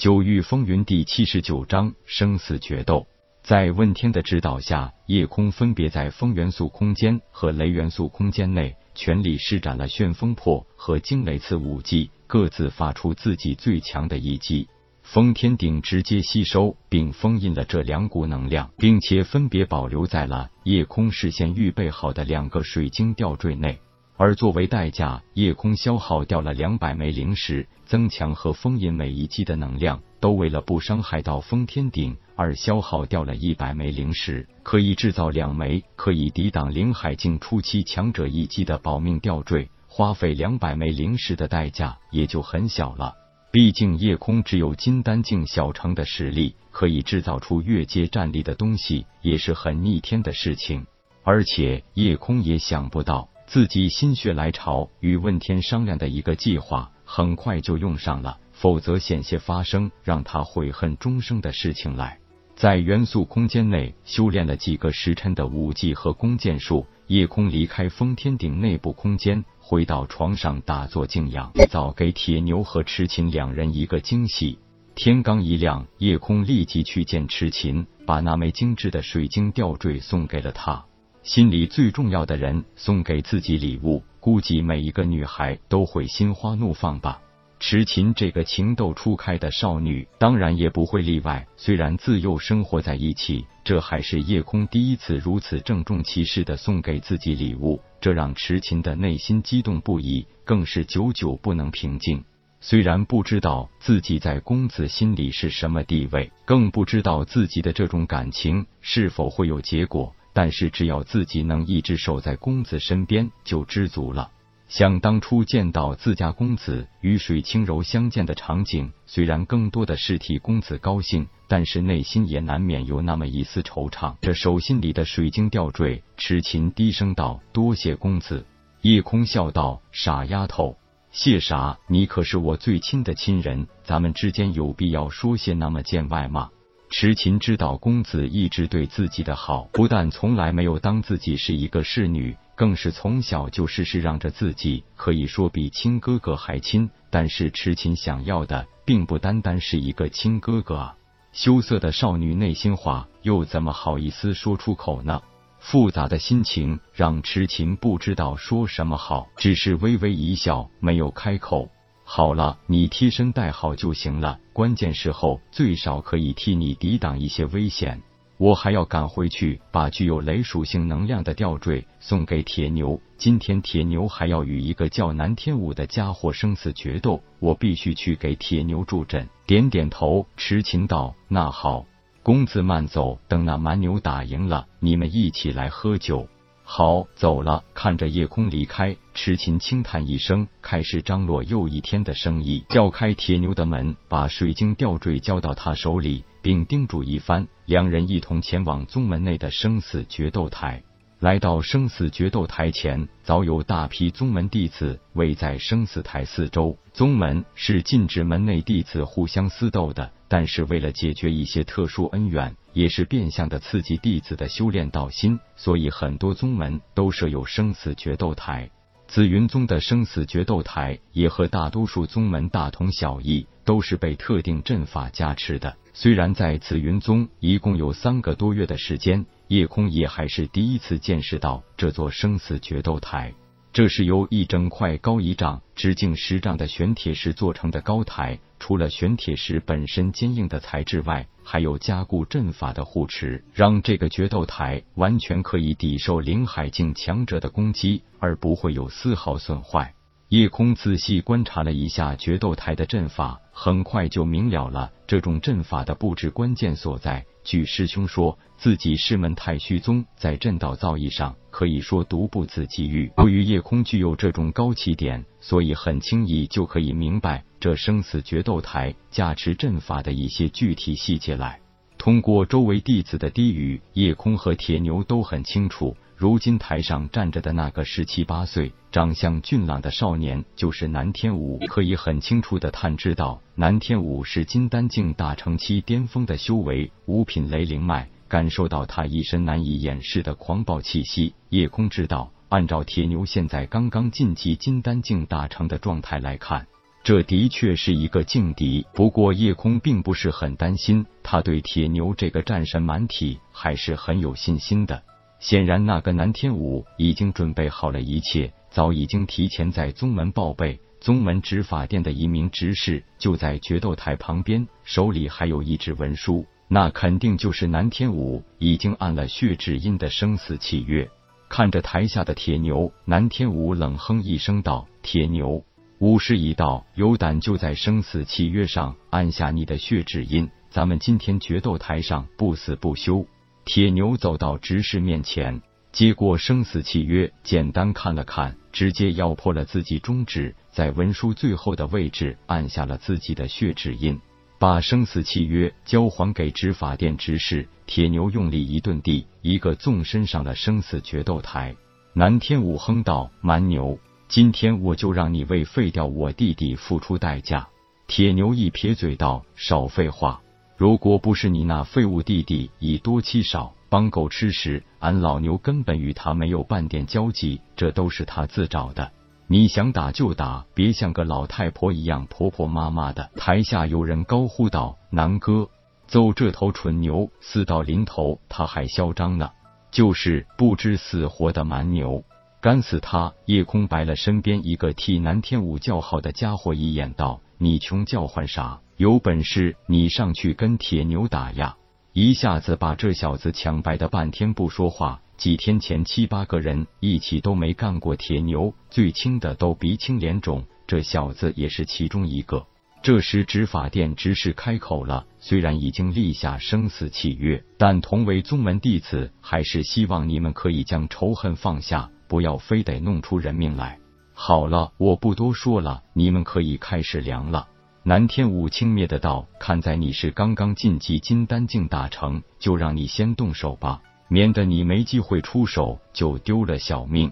九域风云第七十九章生死决斗。在问天的指导下，夜空分别在风元素空间和雷元素空间内全力施展了旋风破和惊雷刺武技，各自发出自己最强的一击。封天鼎直接吸收并封印了这两股能量，并且分别保留在了夜空事先预备好的两个水晶吊坠内。而作为代价，夜空消耗掉了两百枚灵石，增强和封印每一击的能量，都为了不伤害到封天鼎而消耗掉了一百枚灵石，可以制造两枚可以抵挡灵海境初期强者一击的保命吊坠，花费两百枚灵石的代价也就很小了。毕竟夜空只有金丹境小成的实力，可以制造出越阶战力的东西，也是很逆天的事情。而且夜空也想不到。自己心血来潮与问天商量的一个计划，很快就用上了，否则险些发生让他悔恨终生的事情来。在元素空间内修炼了几个时辰的武技和弓箭术，夜空离开封天顶内部空间，回到床上打坐静养，早给铁牛和痴琴两人一个惊喜。天刚一亮，夜空立即去见痴琴，把那枚精致的水晶吊坠送给了他。心里最重要的人送给自己礼物，估计每一个女孩都会心花怒放吧。痴琴这个情窦初开的少女，当然也不会例外。虽然自幼生活在一起，这还是夜空第一次如此郑重其事的送给自己礼物，这让痴琴的内心激动不已，更是久久不能平静。虽然不知道自己在公子心里是什么地位，更不知道自己的这种感情是否会有结果。但是只要自己能一直守在公子身边，就知足了。想当初见到自家公子与水清柔相见的场景，虽然更多的是替公子高兴，但是内心也难免有那么一丝惆怅。这手心里的水晶吊坠，痴琴低声道：“多谢公子。”夜空笑道：“傻丫头，谢啥？你可是我最亲的亲人，咱们之间有必要说些那么见外吗？”痴琴知道公子一直对自己的好，不但从来没有当自己是一个侍女，更是从小就事事让着自己，可以说比亲哥哥还亲。但是痴琴想要的，并不单单是一个亲哥哥啊！羞涩的少女内心话，又怎么好意思说出口呢？复杂的心情让痴琴不知道说什么好，只是微微一笑，没有开口。好了，你贴身带好就行了。关键时候最少可以替你抵挡一些危险。我还要赶回去把具有雷属性能量的吊坠送给铁牛。今天铁牛还要与一个叫南天武的家伙生死决斗，我必须去给铁牛助阵。点点头，痴情道：“那好，公子慢走，等那蛮牛打赢了，你们一起来喝酒。”好，走了。看着夜空离开，池琴轻叹一声，开始张罗又一天的生意。叫开铁牛的门，把水晶吊坠交到他手里，并叮嘱一番。两人一同前往宗门内的生死决斗台。来到生死决斗台前，早有大批宗门弟子围在生死台四周。宗门是禁止门内弟子互相私斗的，但是为了解决一些特殊恩怨，也是变相的刺激弟子的修炼道心，所以很多宗门都设有生死决斗台。紫云宗的生死决斗台也和大多数宗门大同小异，都是被特定阵法加持的。虽然在紫云宗一共有三个多月的时间，夜空也还是第一次见识到这座生死决斗台。这是由一整块高一丈、直径十丈的玄铁石做成的高台，除了玄铁石本身坚硬的材质外，还有加固阵法的护持，让这个决斗台完全可以抵受灵海境强者的攻击，而不会有丝毫损坏。夜空仔细观察了一下决斗台的阵法，很快就明了了这种阵法的布置关键所在。据师兄说，自己师门太虚宗在阵道造诣上可以说独步自机遇。由于夜空具有这种高起点，所以很轻易就可以明白这生死决斗台加持阵法的一些具体细节来。通过周围弟子的低语，夜空和铁牛都很清楚。如今台上站着的那个十七八岁、长相俊朗的少年，就是南天武。可以很清楚的探知到，南天武是金丹境大成期巅峰的修为，五品雷灵脉，感受到他一身难以掩饰的狂暴气息。夜空知道，按照铁牛现在刚刚晋级金丹境大成的状态来看。这的确是一个劲敌。不过叶空并不是很担心，他对铁牛这个战神蛮体还是很有信心的。显然，那个南天武已经准备好了一切，早已经提前在宗门报备。宗门执法殿的一名执事就在决斗台旁边，手里还有一纸文书，那肯定就是南天武已经按了血指印的生死契约。看着台下的铁牛，南天武冷哼一声道：“铁牛，武士一到，有胆就在生死契约上按下你的血指印，咱们今天决斗台上不死不休。”铁牛走到执事面前。接过生死契约，简单看了看，直接咬破了自己中指，在文书最后的位置按下了自己的血指印，把生死契约交还给执法殿执事。铁牛用力一顿地，一个纵身上了生死决斗台。南天武哼道：“蛮牛，今天我就让你为废掉我弟弟付出代价。”铁牛一撇嘴道：“少废话，如果不是你那废物弟弟以多欺少。”帮狗吃屎！俺老牛根本与他没有半点交集，这都是他自找的。你想打就打，别像个老太婆一样婆婆妈妈的。台下有人高呼道：“南哥，揍这头蠢牛！死到临头他还嚣张呢，就是不知死活的蛮牛，干死他！”夜空白了身边一个替南天武叫好的家伙一眼，道：“你穷叫唤啥？有本事你上去跟铁牛打呀！”一下子把这小子抢白的半天不说话。几天前七八个人一起都没干过铁牛，最轻的都鼻青脸肿，这小子也是其中一个。这时执法殿执事开口了，虽然已经立下生死契约，但同为宗门弟子，还是希望你们可以将仇恨放下，不要非得弄出人命来。好了，我不多说了，你们可以开始量了。南天武轻蔑的道：“看在你是刚刚晋级金丹境大成，就让你先动手吧，免得你没机会出手就丢了小命。”